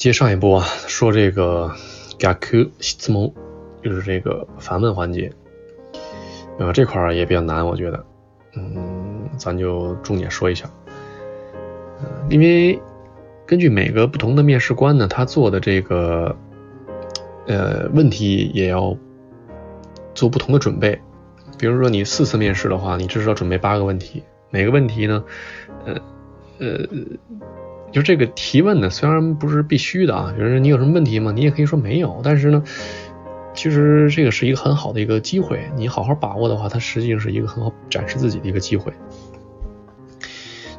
接上一步啊，说这个 gaku 質問，就是这个反问环节，呃，这块儿也比较难，我觉得，嗯，咱就重点说一下，嗯，因为根据每个不同的面试官呢，他做的这个呃问题也要做不同的准备，比如说你四次面试的话，你至少准备八个问题，每个问题呢，呃呃。就这个提问呢，虽然不是必须的啊，就是你有什么问题吗？你也可以说没有。但是呢，其实这个是一个很好的一个机会，你好好把握的话，它实际上是一个很好展示自己的一个机会。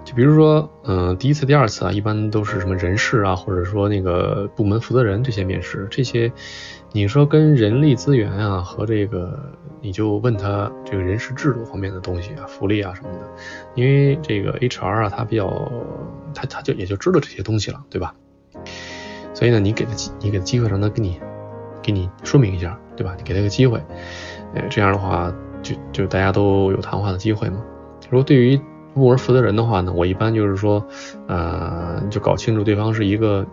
就比如说，嗯，第一次、第二次啊，一般都是什么人事啊，或者说那个部门负责人这些面试，这些你说跟人力资源啊和这个，你就问他这个人事制度方面的东西啊，福利啊什么的，因为这个 HR 啊，他比较他他就也就知道这些东西了，对吧？所以呢，你给他你给他机会让他给你给你说明一下，对吧？你给他个机会，呃，这样的话就就大家都有谈话的机会嘛。如果对于部门负责人的话呢，我一般就是说，呃，就搞清楚对方是一个，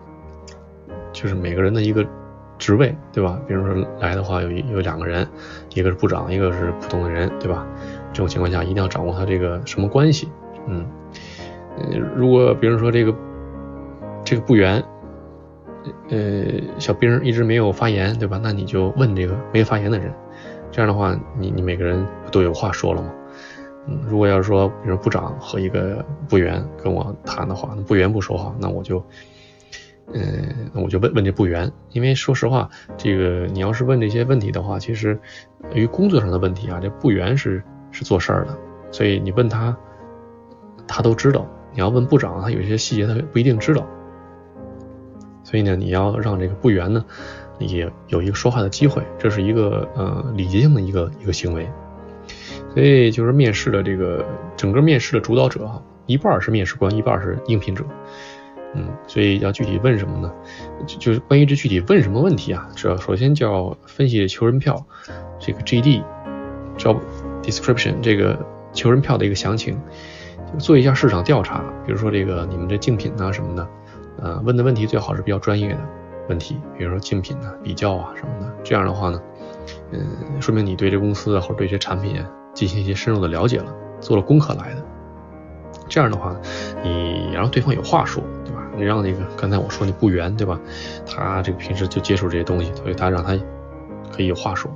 就是每个人的一个职位，对吧？比如说来的话有有两个人，一个是部长，一个是普通的人，对吧？这种情况下一定要掌握他这个什么关系，嗯，如果比如说这个这个部员，呃，小兵一直没有发言，对吧？那你就问这个没发言的人，这样的话，你你每个人不都有话说了吗？嗯，如果要是说，比如部长和一个部员跟我谈的话，那部员不说话，那我就，嗯，那我就问问这部员，因为说实话，这个你要是问这些问题的话，其实于工作上的问题啊，这部员是是做事儿的，所以你问他，他都知道。你要问部长，他有些细节他不一定知道，所以呢，你要让这个部员呢也有一个说话的机会，这是一个呃礼节性的一个一个行为。所以就是面试的这个整个面试的主导者哈，一半是面试官，一半是应聘者。嗯，所以要具体问什么呢？就就是关于这具体问什么问题啊，主要首先就要分析求人票这个 JD，job description 这个求人票的一个详情，做一下市场调查。比如说这个你们这竞品啊什么的，呃，问的问题最好是比较专业的问题，比如说竞品啊、比较啊什么的。这样的话呢，嗯，说明你对这公司啊或者对这产品。进行一些深入的了解了，做了功课来的。这样的话，你让对方有话说，你让那个刚才我说那部员，对吧？他这个平时就接触这些东西，所以他让他可以有话说。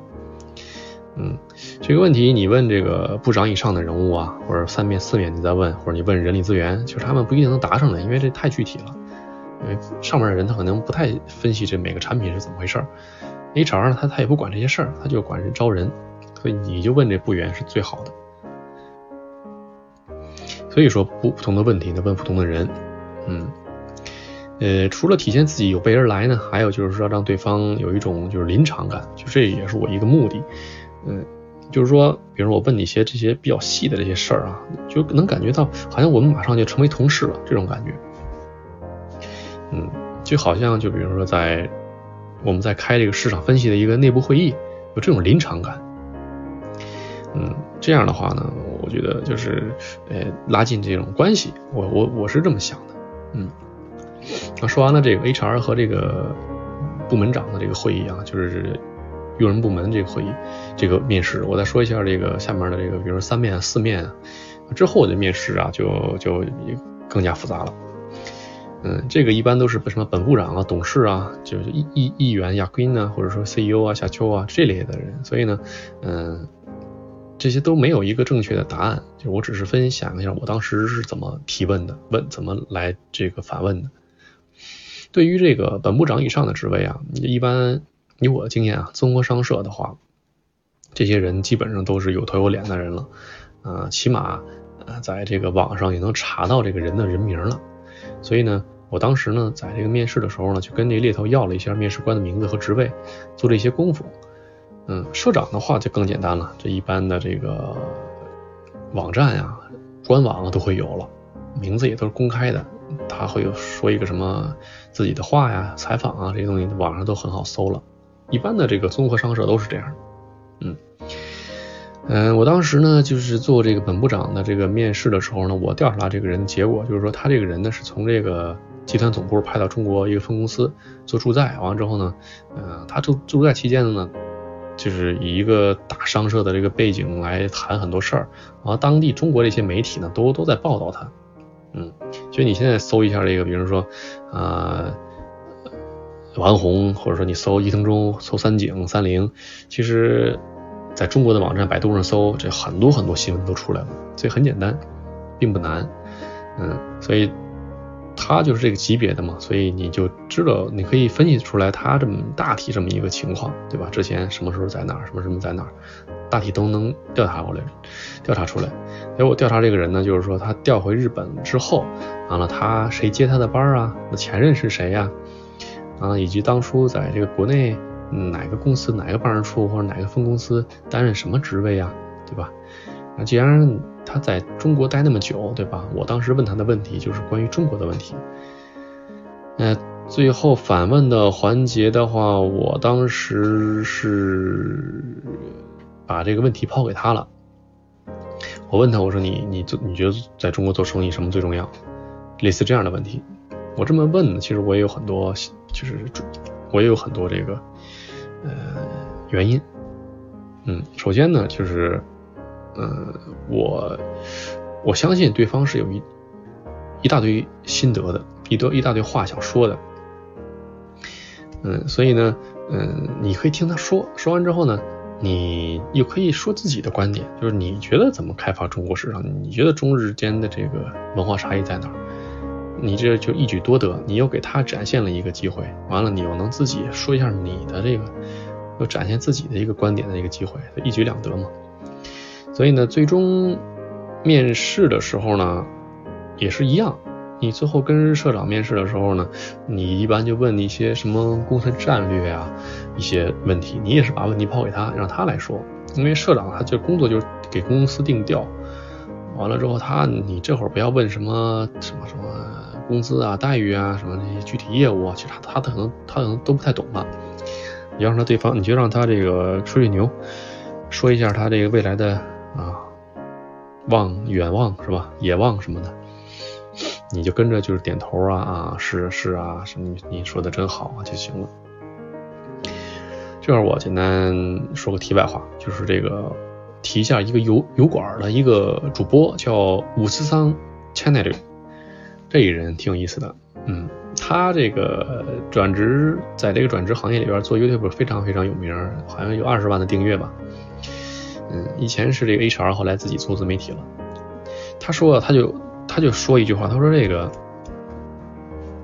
嗯，这个问题你问这个部长以上的人物啊，或者三面四面你再问，或者你问人力资源，其实他们不一定能答上来，因为这太具体了。因为上面的人他可能不太分析这每个产品是怎么回事。HR 呢，他他也不管这些事儿，他就管人招人。所以你就问这部员是最好的。所以说不不同的问题呢，问不同的人，嗯，呃，除了体现自己有备而来呢，还有就是说让对方有一种就是临场感，就这也是我一个目的，嗯，就是说，比如我问你一些这些比较细的这些事儿啊，就能感觉到好像我们马上就成为同事了这种感觉，嗯，就好像就比如说在我们在开这个市场分析的一个内部会议，有这种临场感。嗯，这样的话呢，我觉得就是呃拉近这种关系，我我我是这么想的。嗯，那说完了这个 HR 和这个部门长的这个会议啊，就是用人部门这个会议，这个面试，我再说一下这个下面的这个，比如三面、四面啊之后的面试啊，就就更加复杂了。嗯，这个一般都是什么本部长啊、董事啊，就是议议议员、亚坤啊，或者说 CEO 啊、夏秋啊这类的人，所以呢，嗯。这些都没有一个正确的答案，就我只是分享一下我当时是怎么提问的，问怎么来这个反问的。对于这个本部长以上的职位啊，一般以我的经验啊，综合商社的话，这些人基本上都是有头有脸的人了，啊，起码呃在这个网上也能查到这个人的人名了。所以呢，我当时呢在这个面试的时候呢，就跟这猎头要了一下面试官的名字和职位，做了一些功夫。嗯，社长的话就更简单了，这一般的这个网站呀、官网啊都会有了，名字也都是公开的，他会有说一个什么自己的话呀、采访啊这些东西，网上都很好搜了。一般的这个综合商社都是这样。嗯，嗯，我当时呢就是做这个本部长的这个面试的时候呢，我调查这个人结果就是说他这个人呢是从这个集团总部派到中国一个分公司做驻在，完了之后呢，呃，他驻驻在期间呢，就是以一个大商社的这个背景来谈很多事儿，然后当地中国的一些媒体呢，都都在报道他，就，你现在搜一下这个，比如说，呃，王红，或者说你搜伊藤忠、搜三井、三菱，其实在中国的网站百度上搜，这很多很多新闻都出来了，所以很简单，并不难，嗯，所以。他就是这个级别的嘛，所以你就知道，你可以分析出来他这么大体这么一个情况，对吧？之前什么时候在哪儿，什么什么在哪儿，大体都能调查过来，调查出来。结果调查这个人呢，就是说他调回日本之后，完了他谁接他的班啊？那前任是谁呀？啊，以及当初在这个国内哪个公司、哪个办事处或者哪个分公司担任什么职位啊？对吧？那既然他在中国待那么久，对吧？我当时问他的问题就是关于中国的问题。那最后反问的环节的话，我当时是把这个问题抛给他了。我问他，我说你你做你觉得在中国做生意什么最重要？类似这样的问题。我这么问呢，其实我也有很多，就是我也有很多这个呃原因。嗯，首先呢，就是。嗯，我我相信对方是有一一大堆心得的，一多一大堆话想说的。嗯，所以呢，嗯，你可以听他说，说完之后呢，你又可以说自己的观点，就是你觉得怎么开发中国市场？你觉得中日间的这个文化差异在哪儿？你这就一举多得，你又给他展现了一个机会，完了你又能自己说一下你的这个，又展现自己的一个观点的一个机会，一举两得嘛。所以呢，最终面试的时候呢，也是一样。你最后跟社长面试的时候呢，你一般就问一些什么公司战略啊一些问题，你也是把问题抛给他，让他来说。因为社长他这工作就是给公司定调，完了之后他你这会儿不要问什么什么什么工资啊待遇啊什么那些具体业务，其实他他可能他可能都不太懂吧。你要让他对方，你就让他这个吹吹牛，说一下他这个未来的。啊，望远望是吧？野望什么的，你就跟着就是点头啊啊，是是啊，是你你说的真好啊就行了。这儿我简单说个题外话，就是这个提一下一个油油管的一个主播叫五四三 channel，这一人挺有意思的，嗯，他这个转职在这个转职行业里边做 YouTube 非常非常有名，好像有二十万的订阅吧。嗯，以前是这个 HR，后来自己做自媒体了。他说，他就他就说一句话，他说这个，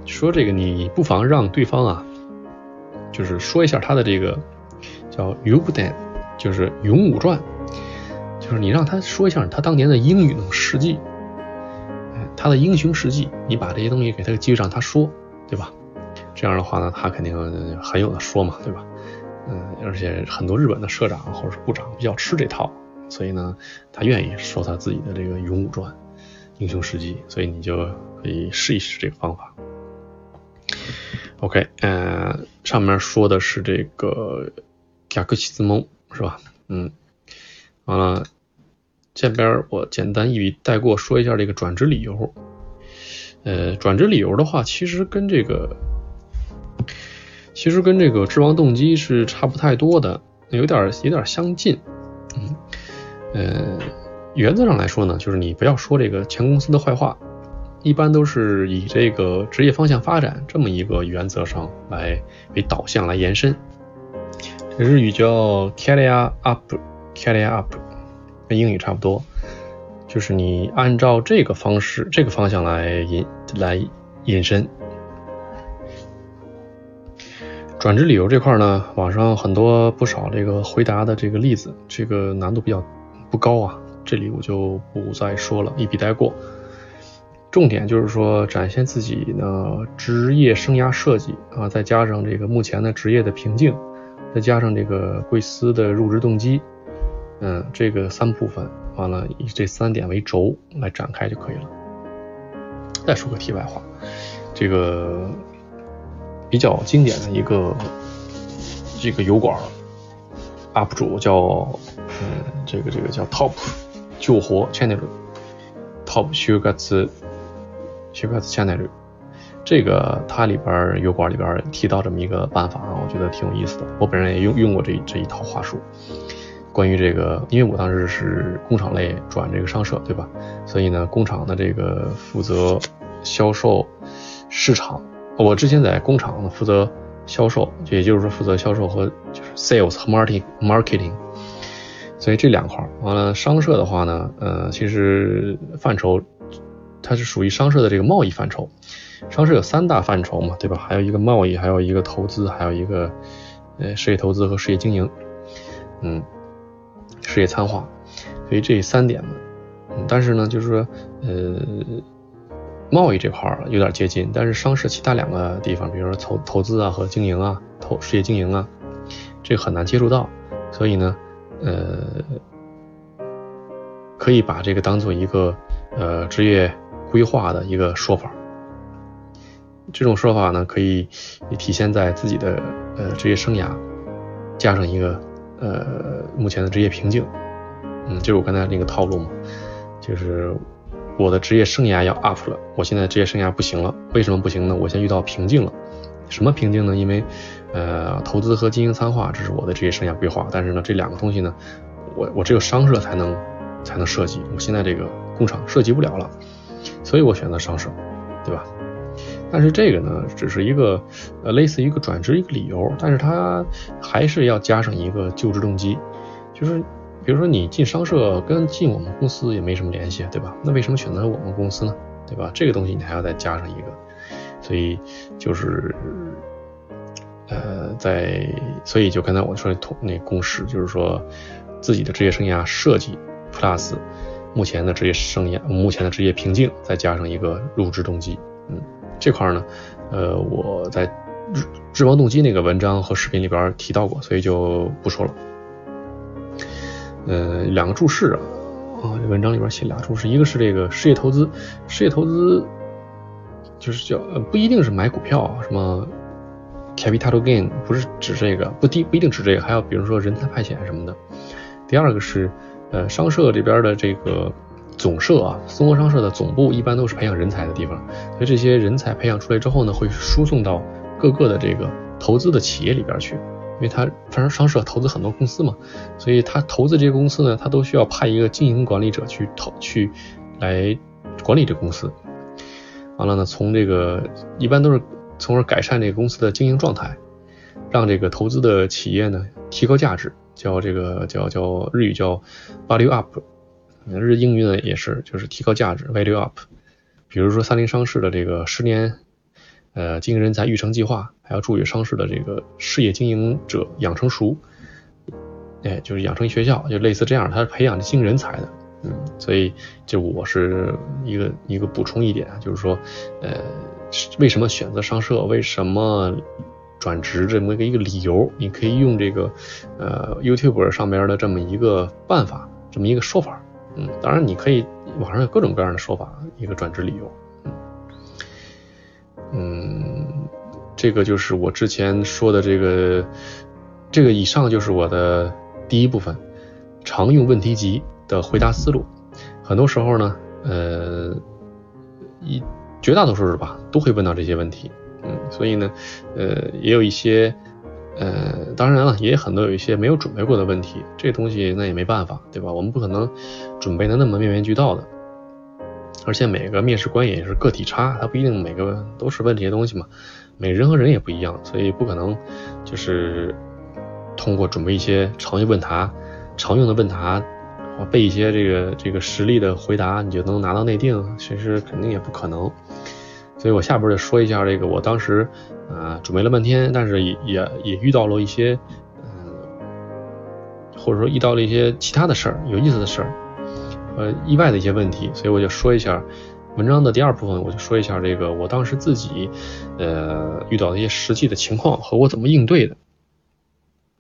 说这个你不妨让对方啊，就是说一下他的这个叫“勇武伝”，就是“勇武传”，就是你让他说一下他当年的英勇事迹，他的英雄事迹，你把这些东西给他记上，他说，对吧？这样的话呢，他肯定很有的说嘛，对吧？嗯，而且很多日本的社长或者是部长比较吃这套，所以呢，他愿意说他自己的这个勇武传、英雄事迹，所以你就可以试一试这个方法。OK，嗯，上面说的是这个雅克西兹蒙是吧？嗯，完了，这边我简单一笔带过说一下这个转职理由。呃，转职理由的话，其实跟这个。其实跟这个致亡动机是差不太多的，有点有点相近。嗯，呃，原则上来说呢，就是你不要说这个前公司的坏话，一般都是以这个职业方向发展这么一个原则上来为导向来延伸。日语叫 career up，career up，跟英语差不多，就是你按照这个方式、这个方向来引来引申。转职理由这块呢，网上很多不少这个回答的这个例子，这个难度比较不高啊，这里我就不再说了，一笔带过。重点就是说展现自己呢职业生涯设计啊，再加上这个目前的职业的瓶颈，再加上这个贵司的入职动机，嗯，这个三部分，完了以这三点为轴来展开就可以了。再说个题外话，这个。比较经典的一个这个油管 UP 主叫嗯这个这个叫 Top 救活 Channel Top 修格子修格子 Channel 这个它里边油管里边提到这么一个办法啊，我觉得挺有意思的。我本人也用用过这这一套话术。关于这个，因为我当时是工厂类转这个商社，对吧？所以呢，工厂的这个负责销售市场，我之前在工厂呢负责销售，也就是说负责销售和就是 sales 和 marketing marketing。所以这两块完了，商社的话呢，呃，其实范畴它是属于商社的这个贸易范畴。商社有三大范畴嘛，对吧？还有一个贸易，还有一个投资，还有一个呃事业投资和事业经营，嗯，事业参化。所以这三点呢，但是呢，就是说，呃，贸易这块有点接近，但是商事其他两个地方，比如说投投资啊和经营啊，投事业经营啊，这很难接触到，所以呢。呃，可以把这个当做一个呃职业规划的一个说法。这种说法呢，可以体现在自己的呃职业生涯，加上一个呃目前的职业瓶颈。嗯，就是我刚才那个套路嘛，就是我的职业生涯要 up 了，我现在职业生涯不行了，为什么不行呢？我现在遇到瓶颈了。什么瓶颈呢？因为，呃，投资和经营参化，这是我的职业生涯规划。但是呢，这两个东西呢，我我只有商社才能才能设计。我现在这个工厂设计不了了，所以我选择商社，对吧？但是这个呢，只是一个呃类似于一个转职一个理由，但是它还是要加上一个就职动机，就是比如说你进商社跟进我们公司也没什么联系，对吧？那为什么选择我们公司呢？对吧？这个东西你还要再加上一个。所以就是，呃，在所以就刚才我说的同那公式，就是说自己的职业生涯设计 plus 目前的职业生涯目前的职业瓶颈，再加上一个入职动机，嗯，这块呢，呃，我在日日望动机那个文章和视频里边提到过，所以就不说了。呃，两个注释啊，啊，文章里边写俩注释，一个是这个事业投资，事业投资。就是叫呃不一定是买股票，什么 capital gain 不是指这个，不低不一定指这个，还有比如说人才派遣什么的。第二个是呃商社这边的这个总社啊，松合商社的总部一般都是培养人才的地方，所以这些人才培养出来之后呢，会输送到各个的这个投资的企业里边去，因为他反正商社投资很多公司嘛，所以他投资这些公司呢，他都需要派一个经营管理者去投去来管理这公司。完了呢，从这个一般都是从而改善这个公司的经营状态，让这个投资的企业呢提高价值，叫这个叫叫日语叫 value up，日英语呢也是就是提高价值 value up。比如说三菱商事的这个十年呃经营人才育成计划，还要注意商事的这个事业经营者养成熟，哎就是养成学校，就类似这样，它是培养经营人才的。嗯，所以就我是一个一个补充一点啊，就是说，呃，为什么选择商社，为什么转职这么一个一个理由，你可以用这个呃 YouTube 上边的这么一个办法，这么一个说法，嗯，当然你可以网上有各种各样的说法，一个转职理由，嗯，嗯，这个就是我之前说的这个，这个以上就是我的第一部分，常用问题集。的回答思路，很多时候呢，呃，一绝大多数是吧，都会问到这些问题，嗯，所以呢，呃，也有一些，呃，当然了，也有很多有一些没有准备过的问题，这东西那也没办法，对吧？我们不可能准备的那么面面俱到的，而且每个面试官也是个体差，他不一定每个都是问这些东西嘛，每人和人也不一样，所以不可能就是通过准备一些常用问答、常用的问答或。背一些这个这个实例的回答，你就能拿到内定，其实肯定也不可能。所以我下边就说一下这个，我当时啊准备了半天，但是也也也遇到了一些嗯，或者说遇到了一些其他的事儿，有意思的事儿，呃，意外的一些问题，所以我就说一下文章的第二部分，我就说一下这个我当时自己呃遇到的一些实际的情况和我怎么应对的。